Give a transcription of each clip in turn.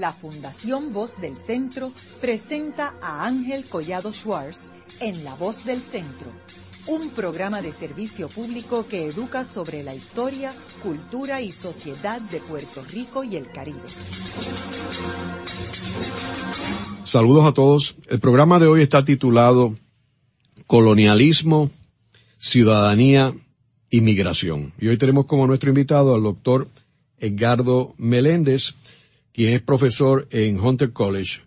la Fundación Voz del Centro presenta a Ángel Collado Schwartz en La Voz del Centro, un programa de servicio público que educa sobre la historia, cultura y sociedad de Puerto Rico y el Caribe. Saludos a todos. El programa de hoy está titulado Colonialismo, Ciudadanía y Migración. Y hoy tenemos como nuestro invitado al doctor Edgardo Meléndez, quien es profesor en Hunter College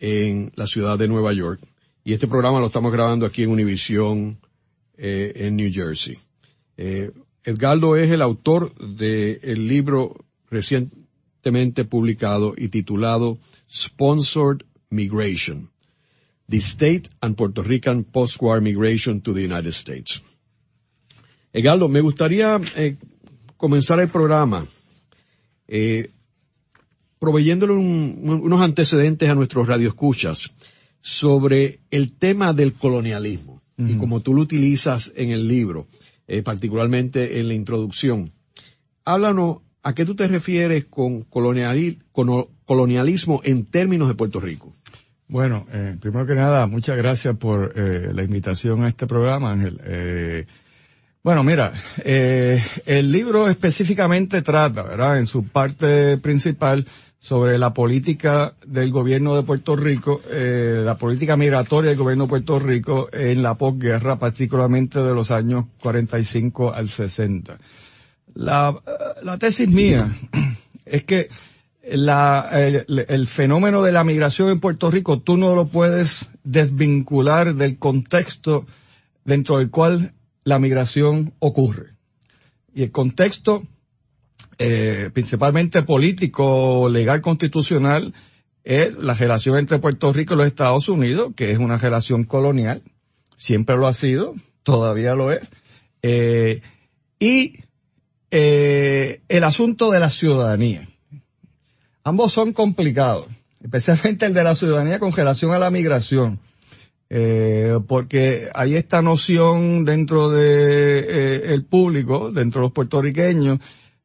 en la ciudad de Nueva York. Y este programa lo estamos grabando aquí en Univision eh, en New Jersey. Eh, Edgardo es el autor del libro recientemente publicado y titulado Sponsored Migration. The State and Puerto Rican Post-War Migration to the United States. Edgardo, me gustaría eh, comenzar el programa eh, proveyéndole unos antecedentes a nuestros radioescuchas sobre el tema del colonialismo y como tú lo utilizas en el libro, eh, particularmente en la introducción. Háblanos a qué tú te refieres con colonialismo en términos de Puerto Rico. Bueno, eh, primero que nada, muchas gracias por eh, la invitación a este programa, Ángel. Bueno, mira, eh, el libro específicamente trata, ¿verdad? En su parte principal sobre la política del gobierno de Puerto Rico, eh, la política migratoria del gobierno de Puerto Rico en la posguerra, particularmente de los años 45 al 60. La, la tesis mía es que la, el, el, fenómeno de la migración en Puerto Rico tú no lo puedes desvincular del contexto dentro del cual la migración ocurre. Y el contexto, eh, principalmente político, legal, constitucional, es la relación entre Puerto Rico y los Estados Unidos, que es una relación colonial, siempre lo ha sido, todavía lo es, eh, y eh, el asunto de la ciudadanía. Ambos son complicados, especialmente el de la ciudadanía con relación a la migración eh, porque hay esta noción dentro de eh, el público, dentro de los puertorriqueños,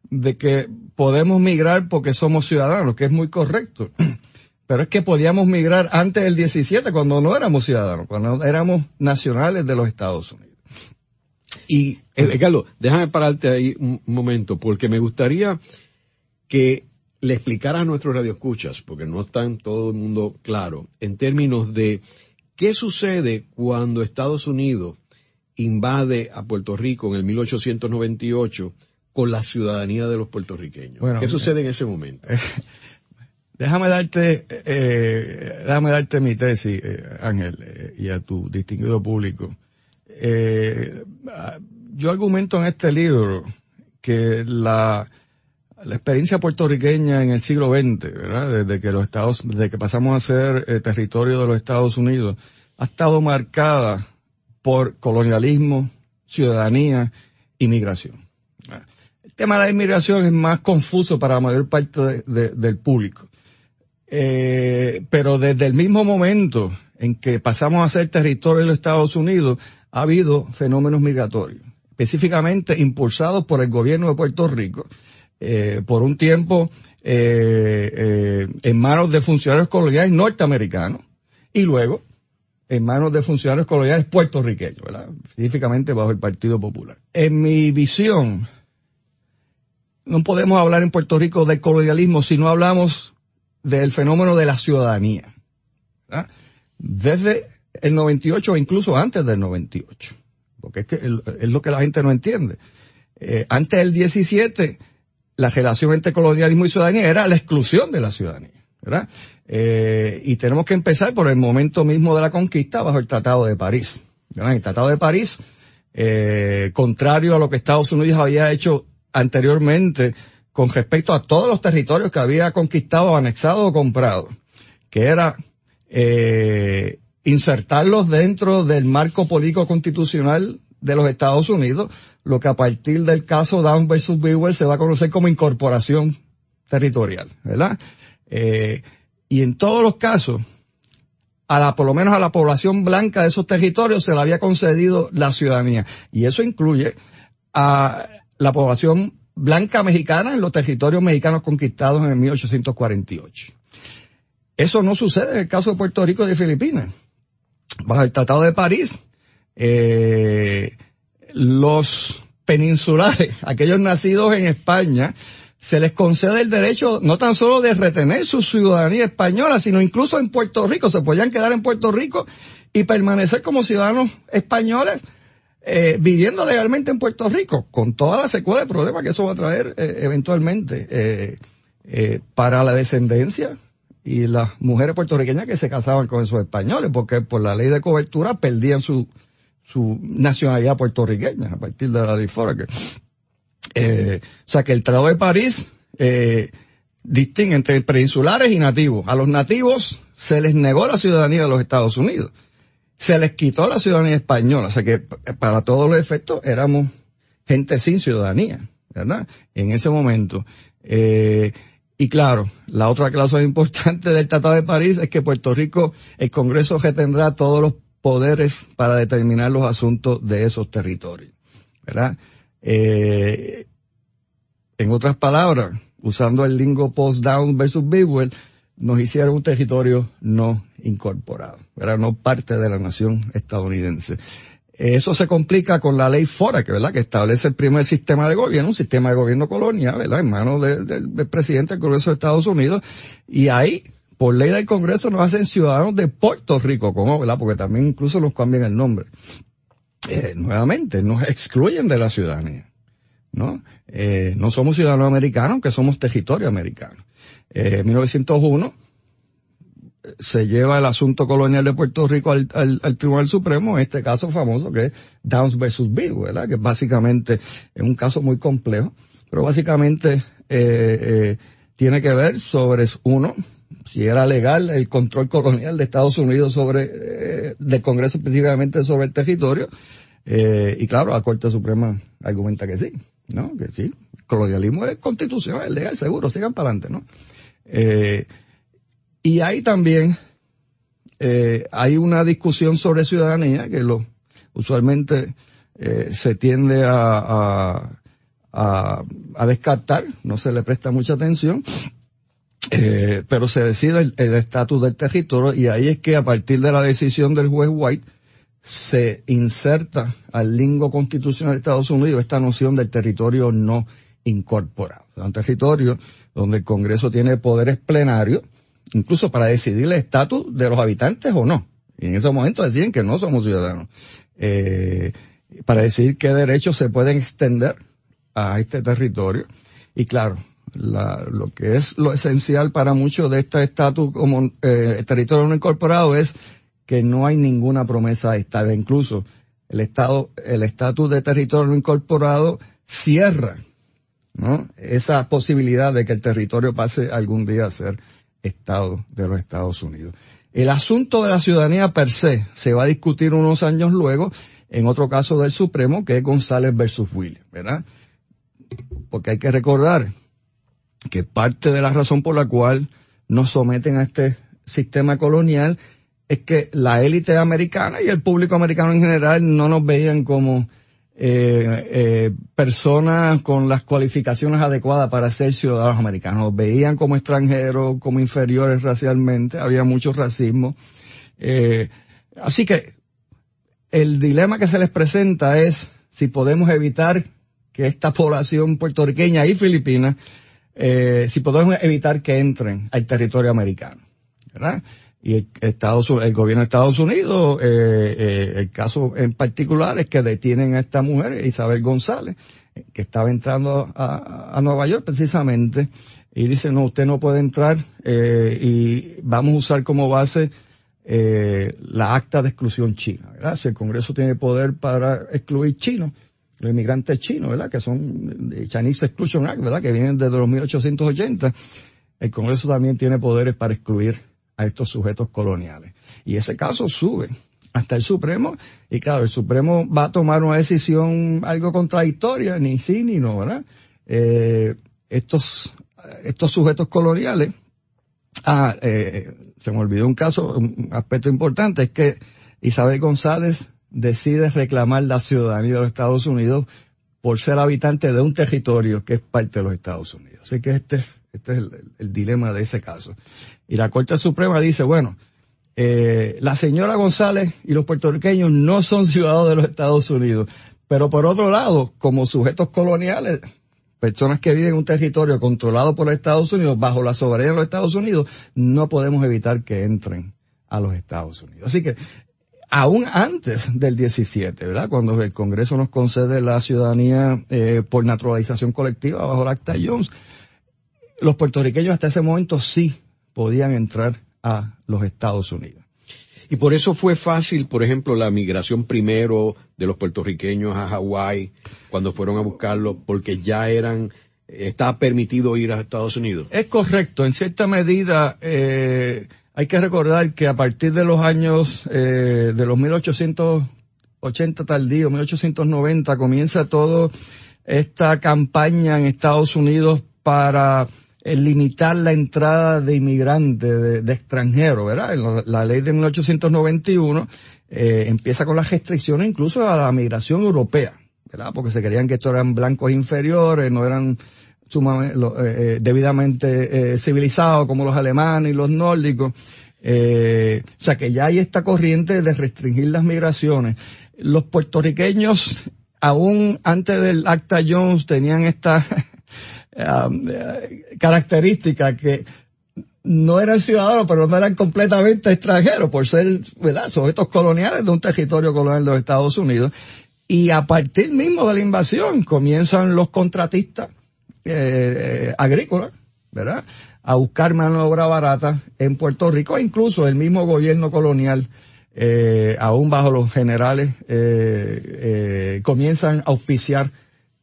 de que podemos migrar porque somos ciudadanos, que es muy correcto. Pero es que podíamos migrar antes del 17, cuando no éramos ciudadanos, cuando éramos nacionales de los Estados Unidos. Y, eh, Carlos, déjame pararte ahí un momento, porque me gustaría que le explicara a nuestros radioescuchas, porque no están todo el mundo claro, en términos de ¿Qué sucede cuando Estados Unidos invade a Puerto Rico en el 1898 con la ciudadanía de los puertorriqueños? ¿Qué sucede en ese momento? déjame darte, eh, déjame darte mi tesis, eh, Ángel, eh, y a tu distinguido público. yo argumento en este libro que la, la experiencia puertorriqueña en el siglo XX, ¿verdad? Desde que los Estados, desde que pasamos a ser eh, territorio de los Estados Unidos, ha estado marcada por colonialismo, ciudadanía, inmigración. El tema de la inmigración es más confuso para la mayor parte del público. Eh, pero desde el mismo momento en que pasamos a ser territorio de los Estados Unidos, ha habido fenómenos migratorios, específicamente impulsados por el gobierno de Puerto Rico, eh, por un tiempo eh, eh, en manos de funcionarios coloniales norteamericanos y luego en manos de funcionarios coloniales puertorriqueños, ¿verdad? específicamente bajo el Partido Popular. En mi visión, no podemos hablar en Puerto Rico del colonialismo si no hablamos del fenómeno de la ciudadanía. Desde el 98 o incluso antes del 98. Porque es, que es lo que la gente no entiende. Antes del 17, la relación entre colonialismo y ciudadanía era la exclusión de la ciudadanía, ¿verdad? Eh, y tenemos que empezar por el momento mismo de la conquista bajo el Tratado de París. ¿verdad? El Tratado de París, eh, contrario a lo que Estados Unidos había hecho anteriormente con respecto a todos los territorios que había conquistado, anexado o comprado, que era eh, insertarlos dentro del marco político constitucional de los Estados Unidos, lo que a partir del caso Down versus Brewer se va a conocer como incorporación territorial, ¿verdad? Eh, y en todos los casos, a la, por lo menos a la población blanca de esos territorios se le había concedido la ciudadanía. Y eso incluye a la población blanca mexicana en los territorios mexicanos conquistados en el 1848. Eso no sucede en el caso de Puerto Rico y de Filipinas. Bajo el Tratado de París, eh, los peninsulares, aquellos nacidos en España, se les concede el derecho no tan solo de retener su ciudadanía española, sino incluso en Puerto Rico, se podían quedar en Puerto Rico y permanecer como ciudadanos españoles eh, viviendo legalmente en Puerto Rico, con toda la secuela de problemas que eso va a traer eh, eventualmente eh, eh, para la descendencia y las mujeres puertorriqueñas que se casaban con esos españoles, porque por la ley de cobertura perdían su, su nacionalidad puertorriqueña a partir de la Foraker. Eh, o sea que el Tratado de París eh, distingue entre peninsulares y nativos. A los nativos se les negó la ciudadanía de los Estados Unidos. Se les quitó la ciudadanía española. O sea que para todos los efectos éramos gente sin ciudadanía, ¿verdad? En ese momento. Eh, y claro, la otra cláusula importante del Tratado de París es que Puerto Rico, el Congreso retendrá todos los poderes para determinar los asuntos de esos territorios, ¿verdad? Eh, en otras palabras, usando el lingo post-down versus Bidwell, nos hicieron un territorio no incorporado, era no parte de la nación estadounidense. Eso se complica con la ley FORA, que, ¿verdad? que establece el primer sistema de gobierno, un sistema de gobierno colonial, ¿verdad? en manos del presidente del Congreso de Estados Unidos, y ahí, por ley del Congreso, nos hacen ciudadanos de Puerto Rico, como, ¿verdad? Porque también incluso nos cambian el nombre eh, nuevamente, nos excluyen de la ciudadanía. ¿no? Eh, no somos ciudadanos americanos, aunque somos territorio americano. Eh, en 1901 se lleva el asunto colonial de Puerto Rico al, al, al, Tribunal Supremo, en este caso famoso que es Downs versus Bill, ¿verdad? Que básicamente es un caso muy complejo, pero básicamente eh, eh, tiene que ver sobre, uno, si era legal el control colonial de Estados Unidos sobre, eh, del Congreso específicamente sobre el territorio, eh, y claro, la Corte Suprema argumenta que sí, ¿no? Que sí, colonialismo es constitucional, es legal, seguro, sigan para adelante, ¿no? Eh, y ahí también eh, hay una discusión sobre ciudadanía que lo, usualmente se tiende a, a, a, a, descartar, no se le presta mucha atención, eh, pero se decide el estatus del territorio y ahí es que a partir de la decisión del juez White se inserta al lingo constitucional de Estados Unidos esta noción del territorio no incorporado. Un territorio donde el Congreso tiene poderes plenarios, incluso para decidir el estatus de los habitantes o no. Y en ese momento deciden que no somos ciudadanos. Eh, para decidir qué derechos se pueden extender a este territorio. Y claro, la, lo que es lo esencial para muchos de este estatus como eh, territorio no incorporado es que no hay ninguna promesa de Estado. Incluso el Estado, el estatus de territorio no incorporado cierra, ¿no? Esa posibilidad de que el territorio pase algún día a ser Estado de los Estados Unidos. El asunto de la ciudadanía per se se va a discutir unos años luego en otro caso del Supremo que es González versus Williams, ¿verdad? Porque hay que recordar que parte de la razón por la cual nos someten a este sistema colonial es que la élite americana y el público americano en general no nos veían como eh, eh, personas con las cualificaciones adecuadas para ser ciudadanos americanos. Nos veían como extranjeros, como inferiores racialmente, había mucho racismo. Eh, así que el dilema que se les presenta es si podemos evitar que esta población puertorriqueña y filipina, eh, si podemos evitar que entren al territorio americano, ¿verdad? y el, Estados, el gobierno de Estados Unidos, eh, eh, el caso en particular es que detienen a esta mujer, Isabel González, que estaba entrando a, a Nueva York precisamente, y dice, no, usted no puede entrar eh, y vamos a usar como base eh, la acta de exclusión china, ¿verdad? Si el Congreso tiene poder para excluir chinos, los inmigrantes chinos, ¿verdad? Que son Chinese Exclusion Act, ¿verdad? Que vienen desde los 1880. El Congreso también tiene poderes para excluir a estos sujetos coloniales. Y ese caso sube hasta el Supremo, y claro, el Supremo va a tomar una decisión algo contradictoria, ni sí ni no, ¿verdad? Eh, estos, estos sujetos coloniales, ah, eh, se me olvidó un caso, un aspecto importante, es que Isabel González decide reclamar la ciudadanía de los Estados Unidos por ser habitante de un territorio que es parte de los Estados Unidos. Así que este es, este es el, dilema de ese caso. Y la Corte Suprema dice, bueno, eh, la señora González y los puertorriqueños no son ciudadanos de los Estados Unidos, pero por otro lado, como sujetos coloniales, personas que viven en un territorio controlado por los Estados Unidos, bajo la soberanía de los Estados Unidos, no podemos evitar que entren a los Estados Unidos. Así que, aún antes del 17, ¿verdad? Cuando el Congreso nos concede la ciudadanía eh, por naturalización colectiva bajo el Acta Jones, los puertorriqueños hasta ese momento sí podían entrar a los Estados Unidos. Y por eso fue fácil, por ejemplo, la migración primero de los puertorriqueños a Hawái cuando fueron a buscarlo, porque ya eran, estaba permitido ir a Estados Unidos. Es correcto, en cierta medida, eh, hay que recordar que a partir de los años, eh, de los 1880 tardío, 1890, comienza todo esta campaña en Estados Unidos para limitar la entrada de inmigrantes, de, extranjeros, ¿verdad? La, ley de 1891 eh, empieza con las restricciones incluso a la migración europea, ¿verdad? Porque se creían que estos eran blancos inferiores, no eran sumamente, eh, eh, debidamente eh, civilizados como los alemanes y los nórdicos. Eh, o sea que ya hay esta corriente de restringir las migraciones. Los puertorriqueños, aún antes del Acta Jones, tenían esta Um, eh, características que no eran ciudadanos, pero no eran completamente extranjeros por ser, ¿verdad?, sujetos coloniales de un territorio colonial de los Estados Unidos. Y a partir mismo de la invasión comienzan los contratistas eh, agrícolas, ¿verdad?, a buscar mano de obra barata en Puerto Rico, e incluso el mismo gobierno colonial, eh, aún bajo los generales, eh, eh, comienzan a auspiciar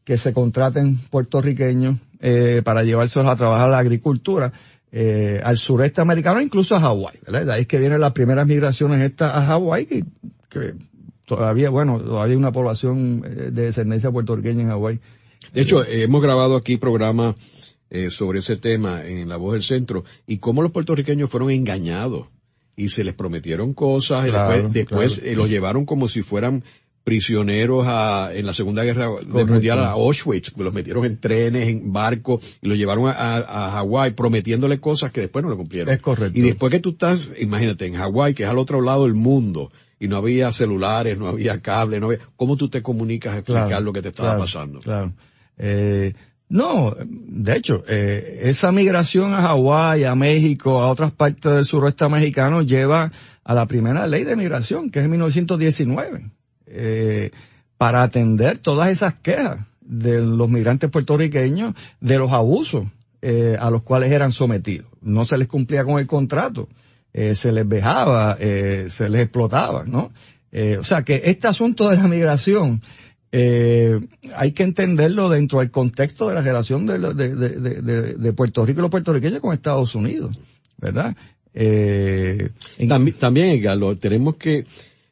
que se contraten puertorriqueños eh, para llevárselos a trabajar la agricultura eh, al sureste americano, incluso a Hawái. ¿verdad? De ahí es que vienen las primeras migraciones estas a Hawái, que, que, todavía, bueno, todavía hay una población eh, de descendencia puertorriqueña en Hawái. De hecho, eh, hemos grabado aquí programas eh, sobre ese tema en La Voz del Centro y cómo los puertorriqueños fueron engañados y se les prometieron cosas y después, después claro. los llevaron como si fueran prisioneros a, en la Segunda Guerra Mundial a Auschwitz, los metieron en trenes, en barcos y los llevaron a, a, a Hawái prometiéndole cosas que después no le cumplieron. Es correcto. Y después que tú estás, imagínate, en Hawái, que es al otro lado del mundo, y no había celulares, no había cable, no había, ¿cómo tú te comunicas a explicar claro, lo que te estaba pasando? Claro. Eh, no, de hecho, eh, esa migración a Hawái, a México, a otras partes del suroeste mexicano lleva a la primera ley de migración, que es en 1919 eh, para atender todas esas quejas de los migrantes puertorriqueños de los abusos eh, a los cuales eran sometidos. No se les cumplía con el contrato, eh, se les vejaba, se les explotaba, ¿no? O sea que este asunto de la migración eh, hay que entenderlo dentro del contexto de la relación de, de, de, Puerto Rico y los puertorriqueños con Estados Unidos, ¿verdad? Eh, también, tenemos que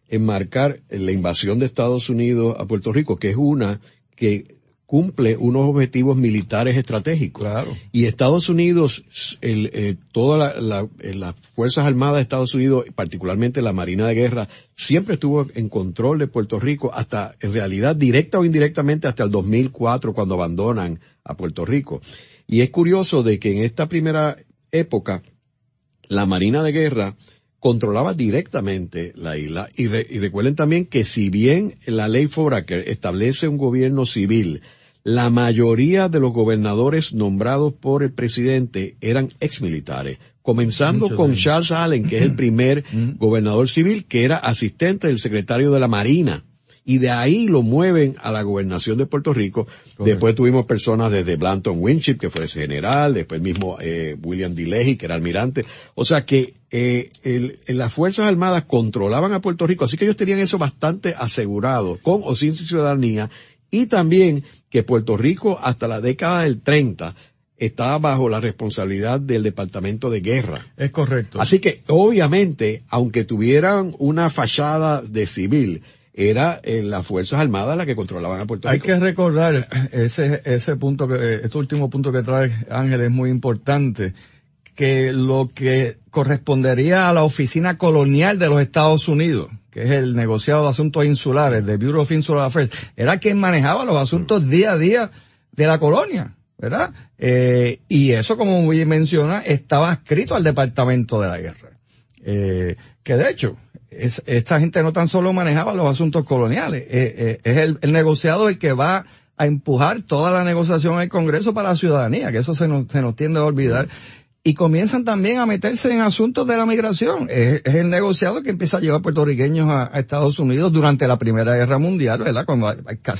enmarcar la invasión de Estados Unidos a Puerto Rico, que es una que cumple unos objetivos militares estratégicos. Claro. Y Estados Unidos, el, eh, todas la, la, eh, las Fuerzas Armadas de Estados Unidos, particularmente la Marina de Guerra, siempre estuvo en control de Puerto Rico hasta, en realidad, directa o indirectamente hasta el 2004 cuando abandonan a Puerto Rico. Y es curioso de que en esta primera época, la Marina de Guerra controlaba directamente la isla. Y, re, y, recuerden también que si bien la ley Foraker establece un gobierno civil, la mayoría de los gobernadores nombrados por el presidente eran exmilitares, comenzando Mucho con. Charles Allen, que es el primer gobernador civil, que era asistente del secretario de la Marina y de ahí lo mueven a la gobernación de Puerto Rico. Correcto. Después tuvimos personas desde Blanton Winship, que fue ese general, después mismo eh, William D. Leahy, que era almirante. O sea que eh, el, las Fuerzas Armadas controlaban a Puerto Rico, así que ellos tenían eso bastante asegurado, con o sin ciudadanía, y también que Puerto Rico hasta la década del 30 estaba bajo la responsabilidad del Departamento de Guerra. Es correcto. Así que, obviamente, aunque tuvieran una fachada de civil, era en las Fuerzas Armadas las que controlaban a Puerto Rico. Hay que recordar ese, ese punto que, este último punto que trae Ángel es muy importante, que lo que correspondería a la oficina colonial de los Estados Unidos, que es el negociado de asuntos insulares, de Bureau of Insular Affairs, era quien manejaba los asuntos día a día de la colonia, ¿verdad? Eh, y eso, como muy menciona, estaba escrito al Departamento de la Guerra. Eh, que de hecho, es, esta gente no tan solo manejaba los asuntos coloniales, eh, eh, es el, el, negociado el que va a empujar toda la negociación al Congreso para la ciudadanía, que eso se nos, se nos tiende a olvidar. Y comienzan también a meterse en asuntos de la migración. Es, el negociado que empieza a llevar puertorriqueños a, Estados Unidos durante la Primera Guerra Mundial, ¿verdad? Cuando hay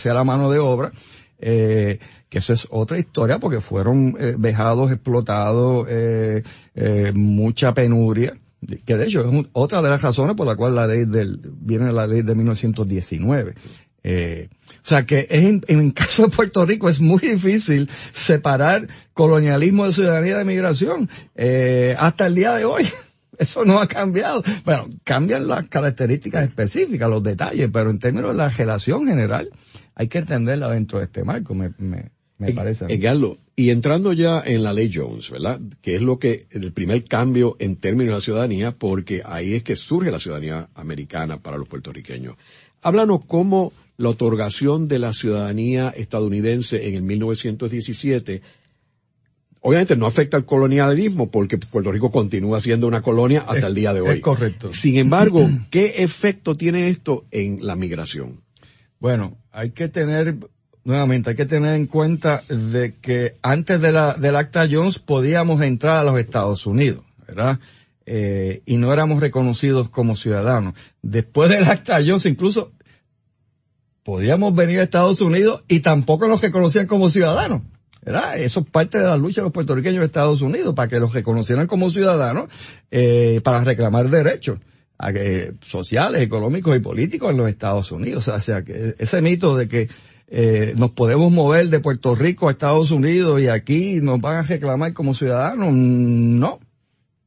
la mano de obra. Eh, que eso es otra historia porque fueron eh, vejados, explotados, eh, eh, mucha penuria que de hecho es otra de las razones por la cual la ley del, viene la ley de 1919. Eh, o sea que en, en el caso de Puerto Rico es muy difícil separar colonialismo de ciudadanía de migración. Eh, hasta el día de hoy. Eso no ha cambiado. Bueno, cambian las características específicas, los detalles, pero en términos de la relación general, hay que entenderla dentro de este marco, me, me, me parece. Edgardo, y entrando ya en la ley Jones, ¿verdad? Que es lo que, el primer cambio en términos de la ciudadanía, porque ahí es que surge la ciudadanía americana para los puertorriqueños. Háblanos cómo la otorgación de la ciudadanía estadounidense en el 1917 obviamente no afecta al colonialismo porque Puerto Rico continúa siendo una colonia hasta es, el día de hoy. Es correcto. Sin embargo, ¿qué efecto tiene esto en la migración? Bueno, hay que tener nuevamente hay que tener en cuenta de que antes de la, del acta Jones podíamos entrar a los Estados Unidos, ¿verdad? Eh, y no éramos reconocidos como ciudadanos. Después del acta Jones incluso podíamos venir a Estados Unidos y tampoco nos reconocían como ciudadanos. ¿verdad? Eso es parte de la lucha de los puertorriqueños de Estados Unidos, para que los reconocieran como ciudadanos, eh, para reclamar derechos sociales, económicos y políticos en los Estados Unidos. O sea, que ese mito de que eh, nos podemos mover de Puerto Rico a Estados Unidos y aquí nos van a reclamar como ciudadanos, no.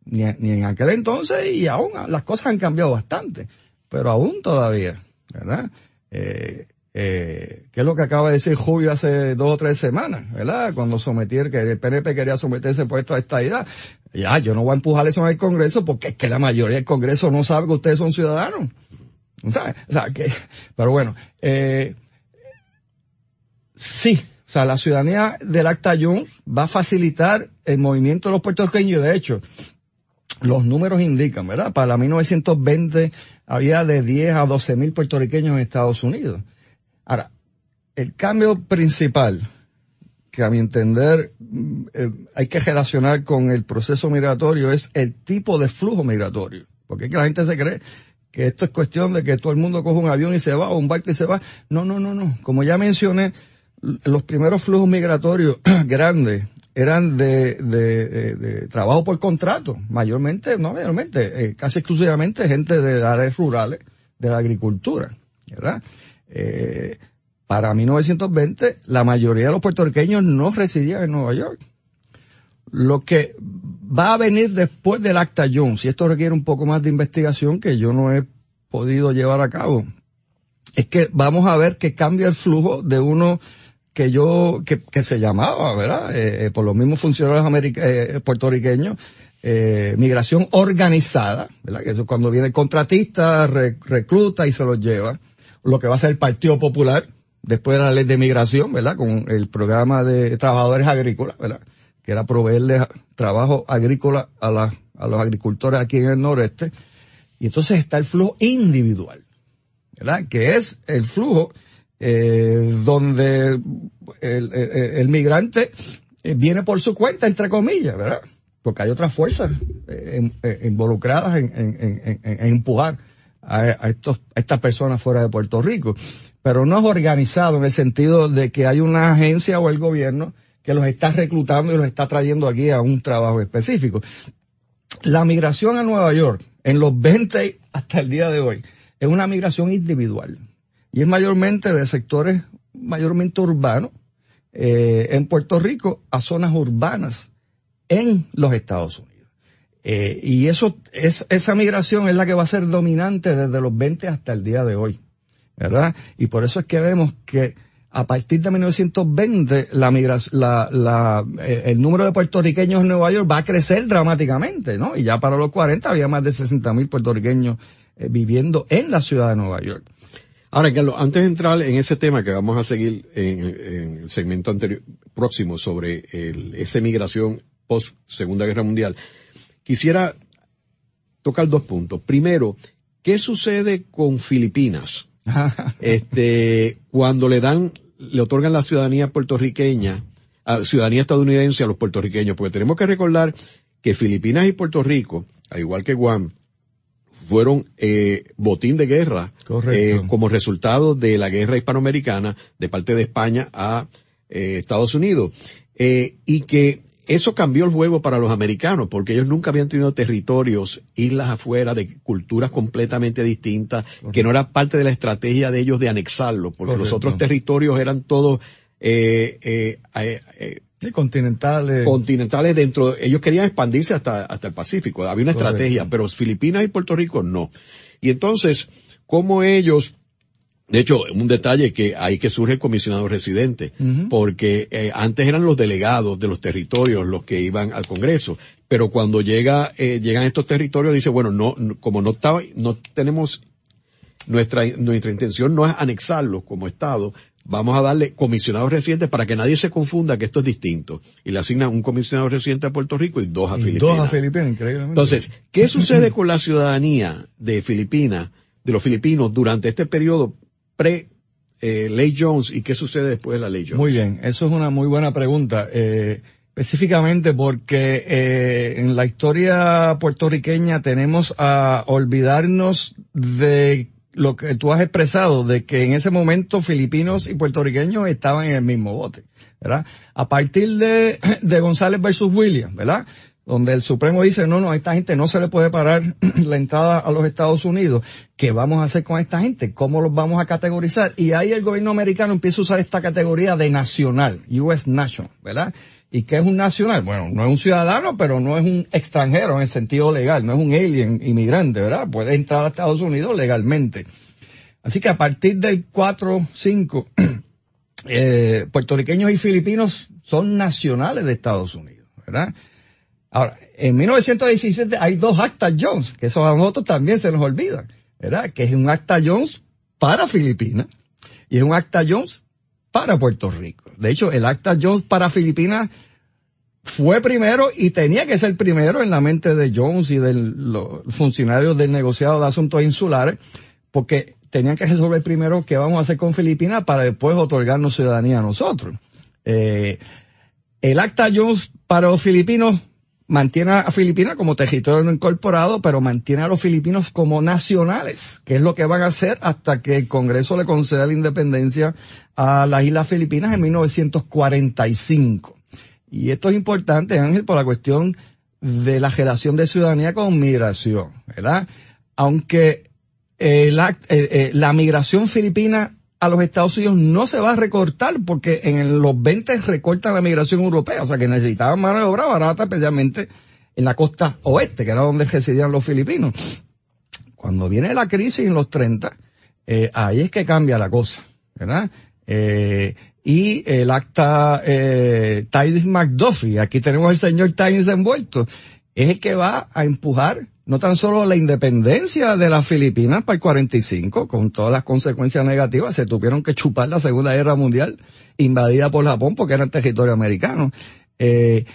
Ni, ni en aquel entonces y aún las cosas han cambiado bastante, pero aún todavía, ¿verdad? Eh, eh, ¿Qué es lo que acaba de decir Julio hace dos o tres semanas, verdad? Cuando someter, que el PNP quería someterse puesto a esta idea. Ya, yo no voy a empujar eso en el Congreso porque es que la mayoría del Congreso no sabe que ustedes son ciudadanos. ¿Sabes? O sea, que, pero bueno, eh, sí, o sea, la ciudadanía del Acta Jones va a facilitar el movimiento de los puertorriqueños. De hecho, los números indican, ¿verdad? Para 1920 había de 10 a 12 mil puertorriqueños en Estados Unidos. Ahora, el cambio principal que a mi entender eh, hay que relacionar con el proceso migratorio es el tipo de flujo migratorio. Porque es que la gente se cree que esto es cuestión de que todo el mundo coge un avión y se va o un barco y se va. No, no, no, no. Como ya mencioné, los primeros flujos migratorios grandes eran de, de, de, de, trabajo por contrato, mayormente, no mayormente, eh, casi exclusivamente gente de áreas rurales, de la agricultura, ¿verdad? Eh, para 1920, la mayoría de los puertorriqueños no residían en Nueva York. Lo que va a venir después del Acta Jones, y esto requiere un poco más de investigación que yo no he podido llevar a cabo, es que vamos a ver que cambia el flujo de uno que yo, que, que se llamaba, ¿verdad? Eh, por los mismos funcionarios eh, puertorriqueños, eh, migración organizada, ¿verdad? Que eso cuando viene contratista, re, recluta y se los lleva. Lo que va a ser el Partido Popular, después de la ley de migración, ¿verdad? Con el programa de trabajadores agrícolas, ¿verdad? Que era proveerles trabajo agrícola a, la, a los agricultores aquí en el noreste. Y entonces está el flujo individual, ¿verdad? Que es el flujo eh, donde el, el, migrante viene por su cuenta, entre comillas, ¿verdad? Porque hay otras fuerzas eh, eh, involucradas en, en, en, en empujar a, estos, a estas personas fuera de Puerto Rico. Pero no es organizado en el sentido de que hay una agencia o el gobierno que los está reclutando y los está trayendo aquí a un trabajo específico. La migración a Nueva York, en los 20 hasta el día de hoy, es una migración individual y es mayormente de sectores mayormente urbanos eh, en Puerto Rico a zonas urbanas en los Estados Unidos. Eh, y eso es esa migración es la que va a ser dominante desde los 20 hasta el día de hoy, ¿verdad? Y por eso es que vemos que a partir de 1920 la, la, la eh, el número de puertorriqueños en Nueva York va a crecer dramáticamente, ¿no? Y ya para los 40 había más de 60 mil puertorriqueños eh, viviendo en la ciudad de Nueva York. Ahora, Carlos, antes de entrar en ese tema que vamos a seguir en, el segmento anterior, próximo sobre esa migración post Segunda Guerra Mundial, quisiera tocar dos puntos. Primero, ¿qué sucede con Filipinas? este, cuando le dan le otorgan la ciudadanía puertorriqueña, a, ciudadanía estadounidense a los puertorriqueños, porque tenemos que recordar que Filipinas y Puerto Rico, al igual que Guam, fueron eh, botín de guerra eh, como resultado de la guerra hispanoamericana de parte de España a eh, Estados Unidos. Eh, y que eso cambió el juego para los americanos, porque ellos nunca habían tenido territorios, islas afuera, de culturas completamente distintas, que no era parte de la estrategia de ellos de anexarlo, porque los otros territorios eran todos eh, eh, eh, sí, continentales. Continentales dentro, ellos querían expandirse hasta, hasta el Pacífico, había una estrategia, pero Filipinas y Puerto Rico no. Y entonces, ¿cómo ellos de hecho, un detalle que ahí que surge el comisionado residente, porque eh, antes eran los delegados de los territorios los que iban al Congreso, pero cuando llega, eh, llegan estos territorios dice, bueno, no, como no estaba, no tenemos, nuestra, nuestra intención no es anexarlos como Estado, vamos a darle comisionados residentes para que nadie se confunda que esto es distinto. Y le asignan un comisionado residente a Puerto Rico y dos a Filipinas. Dos a Filipinas, increíblemente. Entonces, ¿qué sucede con la ciudadanía de Filipinas, de los filipinos durante este periodo pre eh, Ley Jones y qué sucede después de la Ley Jones? Muy bien, eso es una muy buena pregunta. Eh, específicamente porque eh, en la historia puertorriqueña tenemos a olvidarnos de lo que tú has expresado, de que en ese momento filipinos y puertorriqueños estaban en el mismo bote, ¿verdad? A partir de, de González versus Williams, ¿verdad? donde el Supremo dice, no, no, a esta gente no se le puede parar la entrada a los Estados Unidos. ¿Qué vamos a hacer con esta gente? ¿Cómo los vamos a categorizar? Y ahí el gobierno americano empieza a usar esta categoría de nacional, US National, ¿verdad? ¿Y qué es un nacional? Bueno, no es un ciudadano, pero no es un extranjero en el sentido legal, no es un alien inmigrante, ¿verdad? Puede entrar a Estados Unidos legalmente. Así que a partir del 4-5, eh, puertorriqueños y filipinos son nacionales de Estados Unidos, ¿verdad? Ahora, en 1917 hay dos actas Jones, que eso a nosotros también se nos olvida, ¿verdad? Que es un acta Jones para Filipinas y es un acta Jones para Puerto Rico. De hecho, el acta Jones para Filipinas fue primero y tenía que ser primero en la mente de Jones y de los funcionarios del negociado de asuntos insulares, porque tenían que resolver primero qué vamos a hacer con Filipinas para después otorgarnos ciudadanía a nosotros. Eh, el acta Jones para los filipinos mantiene a Filipinas como territorio no incorporado, pero mantiene a los filipinos como nacionales, que es lo que van a hacer hasta que el Congreso le conceda la independencia a las Islas Filipinas en 1945. Y esto es importante, Ángel, por la cuestión de la relación de ciudadanía con migración, ¿verdad? Aunque eh, eh, la migración filipina a los Estados Unidos no se va a recortar porque en los 20 recortan la migración europea, o sea que necesitaban mano de obra barata, especialmente en la costa oeste, que era donde residían los filipinos. Cuando viene la crisis en los 30, eh, ahí es que cambia la cosa, ¿verdad? Eh, y el acta eh, Tides McDuffie, aquí tenemos al señor Tides envuelto, es el que va a empujar no tan solo la independencia de las Filipinas para el 45, con todas las consecuencias negativas, se tuvieron que chupar la Segunda Guerra Mundial invadida por Japón porque era territorio americano. Eh,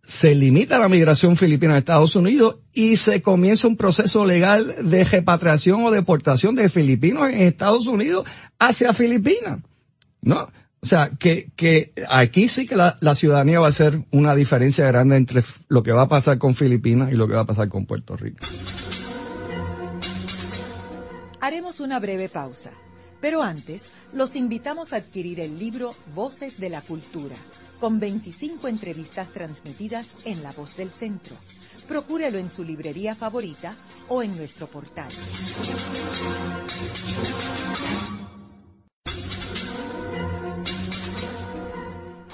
se limita la migración filipina a Estados Unidos y se comienza un proceso legal de repatriación o deportación de filipinos en Estados Unidos hacia Filipinas. ¿No? O sea, que, que aquí sí que la, la, ciudadanía va a ser una diferencia grande entre lo que va a pasar con Filipinas y lo que va a pasar con Puerto Rico. Haremos una breve pausa, pero antes los invitamos a adquirir el libro Voces de la Cultura, con 25 entrevistas transmitidas en La Voz del Centro. Procúrelo en su librería favorita o en nuestro portal.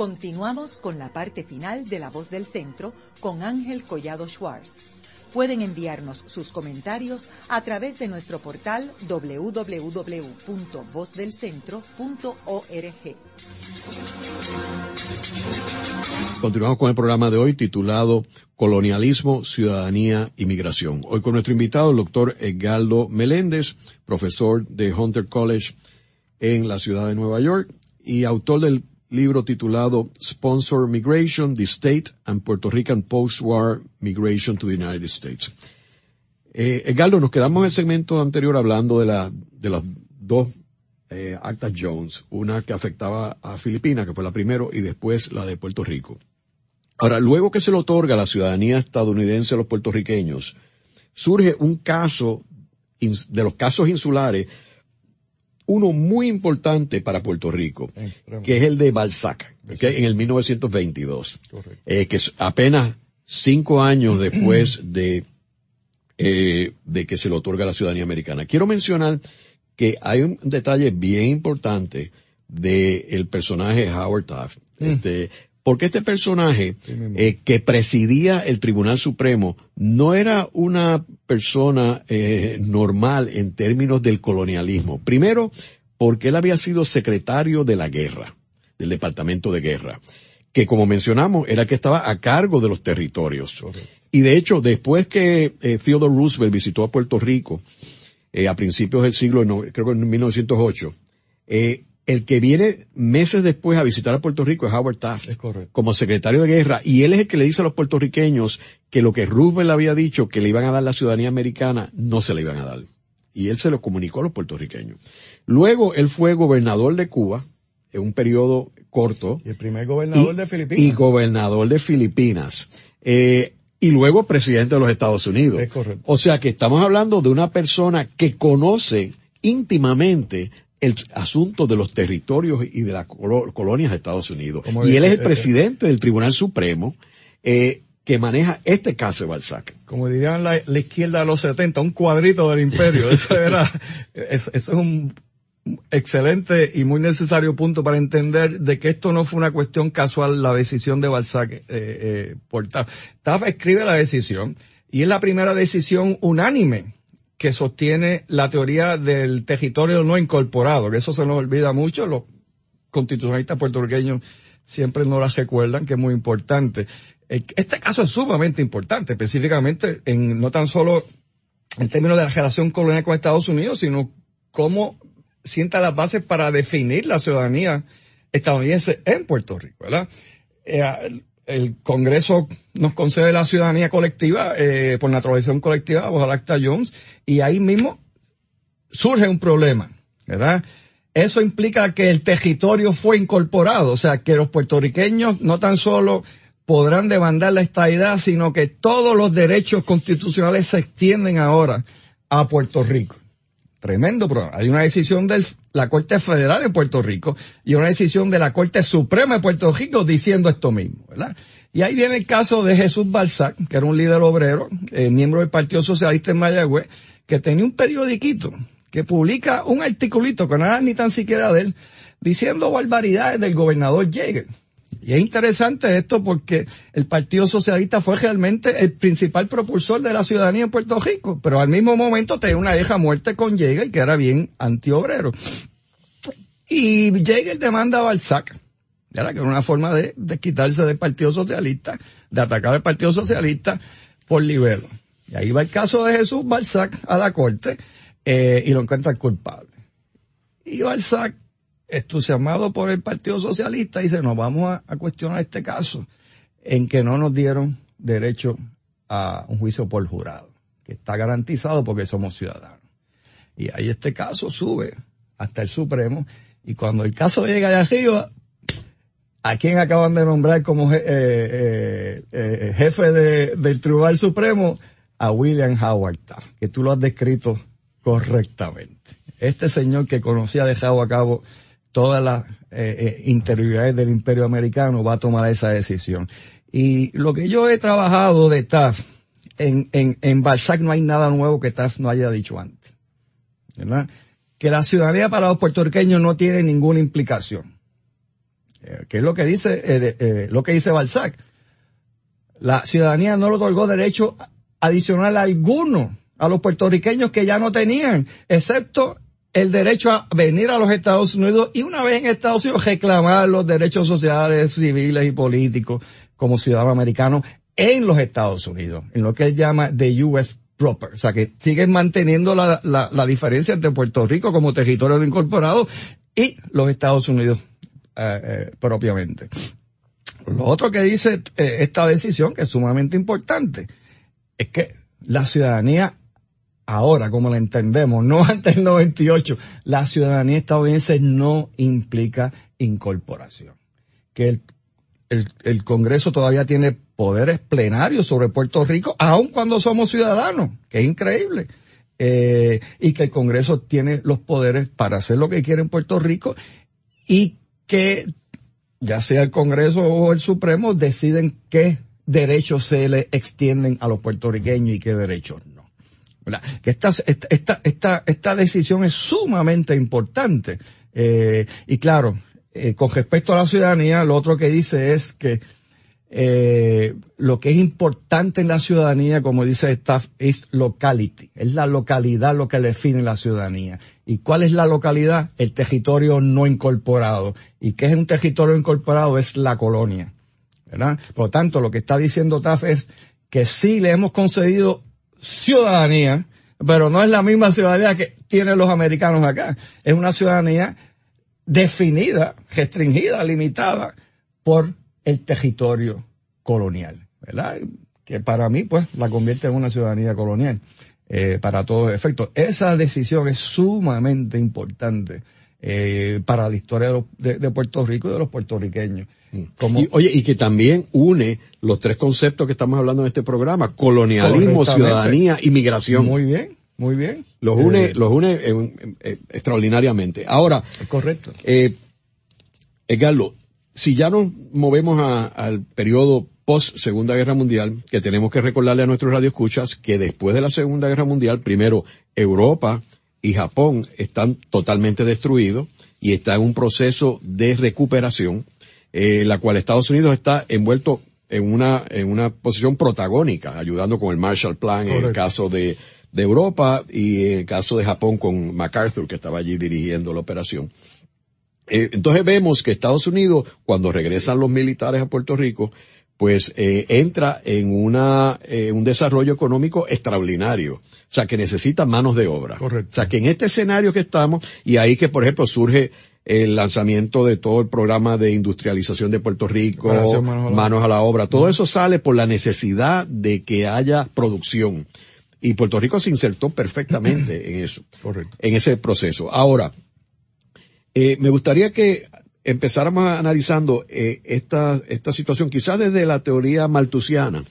Continuamos con la parte final de La Voz del Centro con Ángel Collado Schwartz. Pueden enviarnos sus comentarios a través de nuestro portal www.vozdelcentro.org. Continuamos con el programa de hoy titulado Colonialismo, Ciudadanía y Migración. Hoy con nuestro invitado, el doctor Edgardo Meléndez, profesor de Hunter College en la ciudad de Nueva York y autor del libro titulado Sponsor Migration, the State and Puerto Rican Post-War Migration to the United States. Eh, Edgardo, nos quedamos en el segmento anterior hablando de, la, de las dos eh, actas Jones, una que afectaba a Filipinas, que fue la primero, y después la de Puerto Rico. Ahora, luego que se le otorga la ciudadanía estadounidense a los puertorriqueños, surge un caso, de los casos insulares, uno muy importante para Puerto Rico, que es el de Balzac, en el 1922, eh, que es apenas cinco años después de, eh, de que se le otorga la ciudadanía americana. Quiero mencionar que hay un detalle bien importante del personaje Howard Taft, mm. este, porque este personaje eh, que presidía el Tribunal Supremo no era una persona eh, normal en términos del colonialismo. Primero, porque él había sido secretario de la guerra, del Departamento de Guerra, que como mencionamos era que estaba a cargo de los territorios. Y de hecho, después que eh, Theodore Roosevelt visitó a Puerto Rico, a principios del siglo, creo que en 1908, eh, el que viene meses después a visitar a Puerto Rico es Howard Taft. Como secretario de guerra. Y él es el que le dice a los puertorriqueños que lo que Roosevelt había dicho que le iban a dar la ciudadanía americana, no se le iban a dar. Y él se lo comunicó a los puertorriqueños. Luego él fue gobernador de Cuba en un periodo corto. Y el primer gobernador de Filipinas. Y gobernador de Filipinas. Eh, y luego presidente de los Estados Unidos. Es correcto. O sea que estamos hablando de una persona que conoce íntimamente el asunto de los territorios y de las colonias de Estados Unidos. Y él es el presidente del Tribunal Supremo, eh, que maneja este caso de Balzac. Como dirían la, izquierda de los 70, un cuadrito del imperio. Eso era, eso, es un excelente y muy necesario punto para entender de que esto no fue una cuestión casual la decisión de Balzac eh, eh, por Taft. Taft escribe la decisión y es la primera decisión unánime que sostiene la teoría del territorio no incorporado, que eso se nos olvida mucho, los constitucionalistas puertorriqueños siempre no las recuerdan, que es muy importante. Este caso es sumamente importante, específicamente en no tan solo en términos de la relación colonial con Estados Unidos, sino cómo sienta las bases para definir la ciudadanía estadounidense en Puerto Rico, ¿verdad? Eh, el Congreso nos concede la ciudadanía colectiva eh, por naturalización colectiva bajo el Acta Jones y ahí mismo surge un problema, ¿verdad? Eso implica que el territorio fue incorporado, o sea, que los puertorriqueños no tan solo podrán demandar la estadidad, sino que todos los derechos constitucionales se extienden ahora a Puerto Rico. Tremendo problema. Hay una decisión de la Corte Federal de Puerto Rico y una decisión de la Corte Suprema de Puerto Rico diciendo esto mismo, ¿verdad? Y ahí viene el caso de Jesús Balzac, que era un líder obrero, eh, miembro del Partido Socialista en Mayagüez, que tenía un periodiquito que publica un articulito que no era ni tan siquiera de él, diciendo barbaridades del gobernador Jäger. Y es interesante esto porque el Partido Socialista fue realmente el principal propulsor de la ciudadanía en Puerto Rico, pero al mismo momento tenía una hija muerte con Jäger que era bien antiobrero. Y Jäger demanda a Balzac, que era una forma de, quitarse del Partido Socialista, de atacar al Partido Socialista por libelo. Y ahí va el caso de Jesús Balzac a la corte eh, y lo encuentra culpable. Y Balzac entusiasmado por el Partido Socialista, dice, nos vamos a, cuestionar este caso en que no nos dieron derecho a un juicio por jurado, que está garantizado porque somos ciudadanos. Y ahí este caso sube hasta el Supremo y cuando el caso llega de arriba, ¿a quién acaban de nombrar como eh, eh, eh, jefe del Tribunal Supremo? A William Howard Taft, que tú lo has descrito correctamente. Este señor que conocía dejado a cabo todas las eh, eh, interioridades del imperio americano va a tomar esa decisión. Y lo que yo he trabajado de Taft, en, en, en Balzac no hay nada nuevo que Taft no haya dicho antes. ¿Verdad? Que la ciudadanía para los puertorriqueños no tiene ninguna implicación. Eh, que es lo que dice, eh, lo que dice Balzac. La ciudadanía no le otorgó derecho adicional alguno a los puertorriqueños que ya no tenían, excepto el derecho a venir a los Estados Unidos y una vez en Estados Unidos reclamar los derechos sociales, civiles y políticos como ciudadano americano en los Estados Unidos, en lo que él llama the U.S. proper. O sea, que siguen manteniendo la, la, diferencia entre Puerto Rico como territorio incorporado y los Estados Unidos eh, eh, propiamente. Lo otro que dice eh, esta decisión, que es sumamente importante, es que la ciudadanía ahora, como la entendemos, no antes del 98, la ciudadanía estadounidense no implica incorporación. Que el, el, el, Congreso todavía tiene poderes plenarios sobre Puerto Rico, aun cuando somos ciudadanos, que es increíble. Eh, y que el Congreso tiene los poderes para hacer lo que quiere en Puerto Rico y que ya sea el Congreso o el Supremo deciden qué derechos se le extienden a los puertorriqueños y qué derechos esta, esta, esta, esta decisión es sumamente importante. Eh, y claro, eh, con respecto a la ciudadanía, lo otro que dice es que eh, lo que es importante en la ciudadanía, como dice staff, es locality. Es la localidad lo que define la ciudadanía. ¿Y cuál es la localidad? El territorio no incorporado. ¿Y qué es un territorio incorporado? Es la colonia. ¿verdad? Por lo tanto, lo que está diciendo TAF es que sí le hemos concedido ciudadanía, pero no es la misma ciudadanía que tienen los americanos acá. Es una ciudadanía definida, restringida, limitada por el territorio colonial, ¿verdad? Que para mí, pues, la convierte en una ciudadanía colonial, eh, para todos efectos. Esa decisión es sumamente importante eh, para la historia de, Puerto Rico y de los puertorriqueños. Como, oye, y que también une los tres conceptos que estamos hablando en este programa, colonialismo, ciudadanía, inmigración. Muy bien, muy bien. Los une, eh, los une extraordinariamente. Ahora. Correcto. Eh, Edgardo, si ya nos movemos al periodo post Segunda Guerra Mundial, que tenemos que recordarle a nuestros radioescuchas que después de la Segunda Guerra Mundial, primero Europa y Japón están totalmente destruidos y está en un proceso de recuperación, eh, la cual Estados Unidos está envuelto en una, en una posición protagónica, ayudando con el Marshall Plan en el caso de, de Europa y en el caso de Japón con MacArthur, que estaba allí dirigiendo la operación. Eh, entonces vemos que Estados Unidos, cuando regresan los militares a Puerto Rico, pues eh, entra en una eh, un desarrollo económico extraordinario, o sea que necesita manos de obra. Correcto. O sea que en este escenario que estamos y ahí que por ejemplo surge el lanzamiento de todo el programa de industrialización de Puerto Rico, manos a, la obra, todo eso sale por la necesidad de que haya producción. Y Puerto Rico se insertó perfectamente en eso, Correcto. en ese proceso. Ahora, eh, me gustaría que empezáramos analizando eh, esta, esta situación, quizás desde la teoría maltusiana,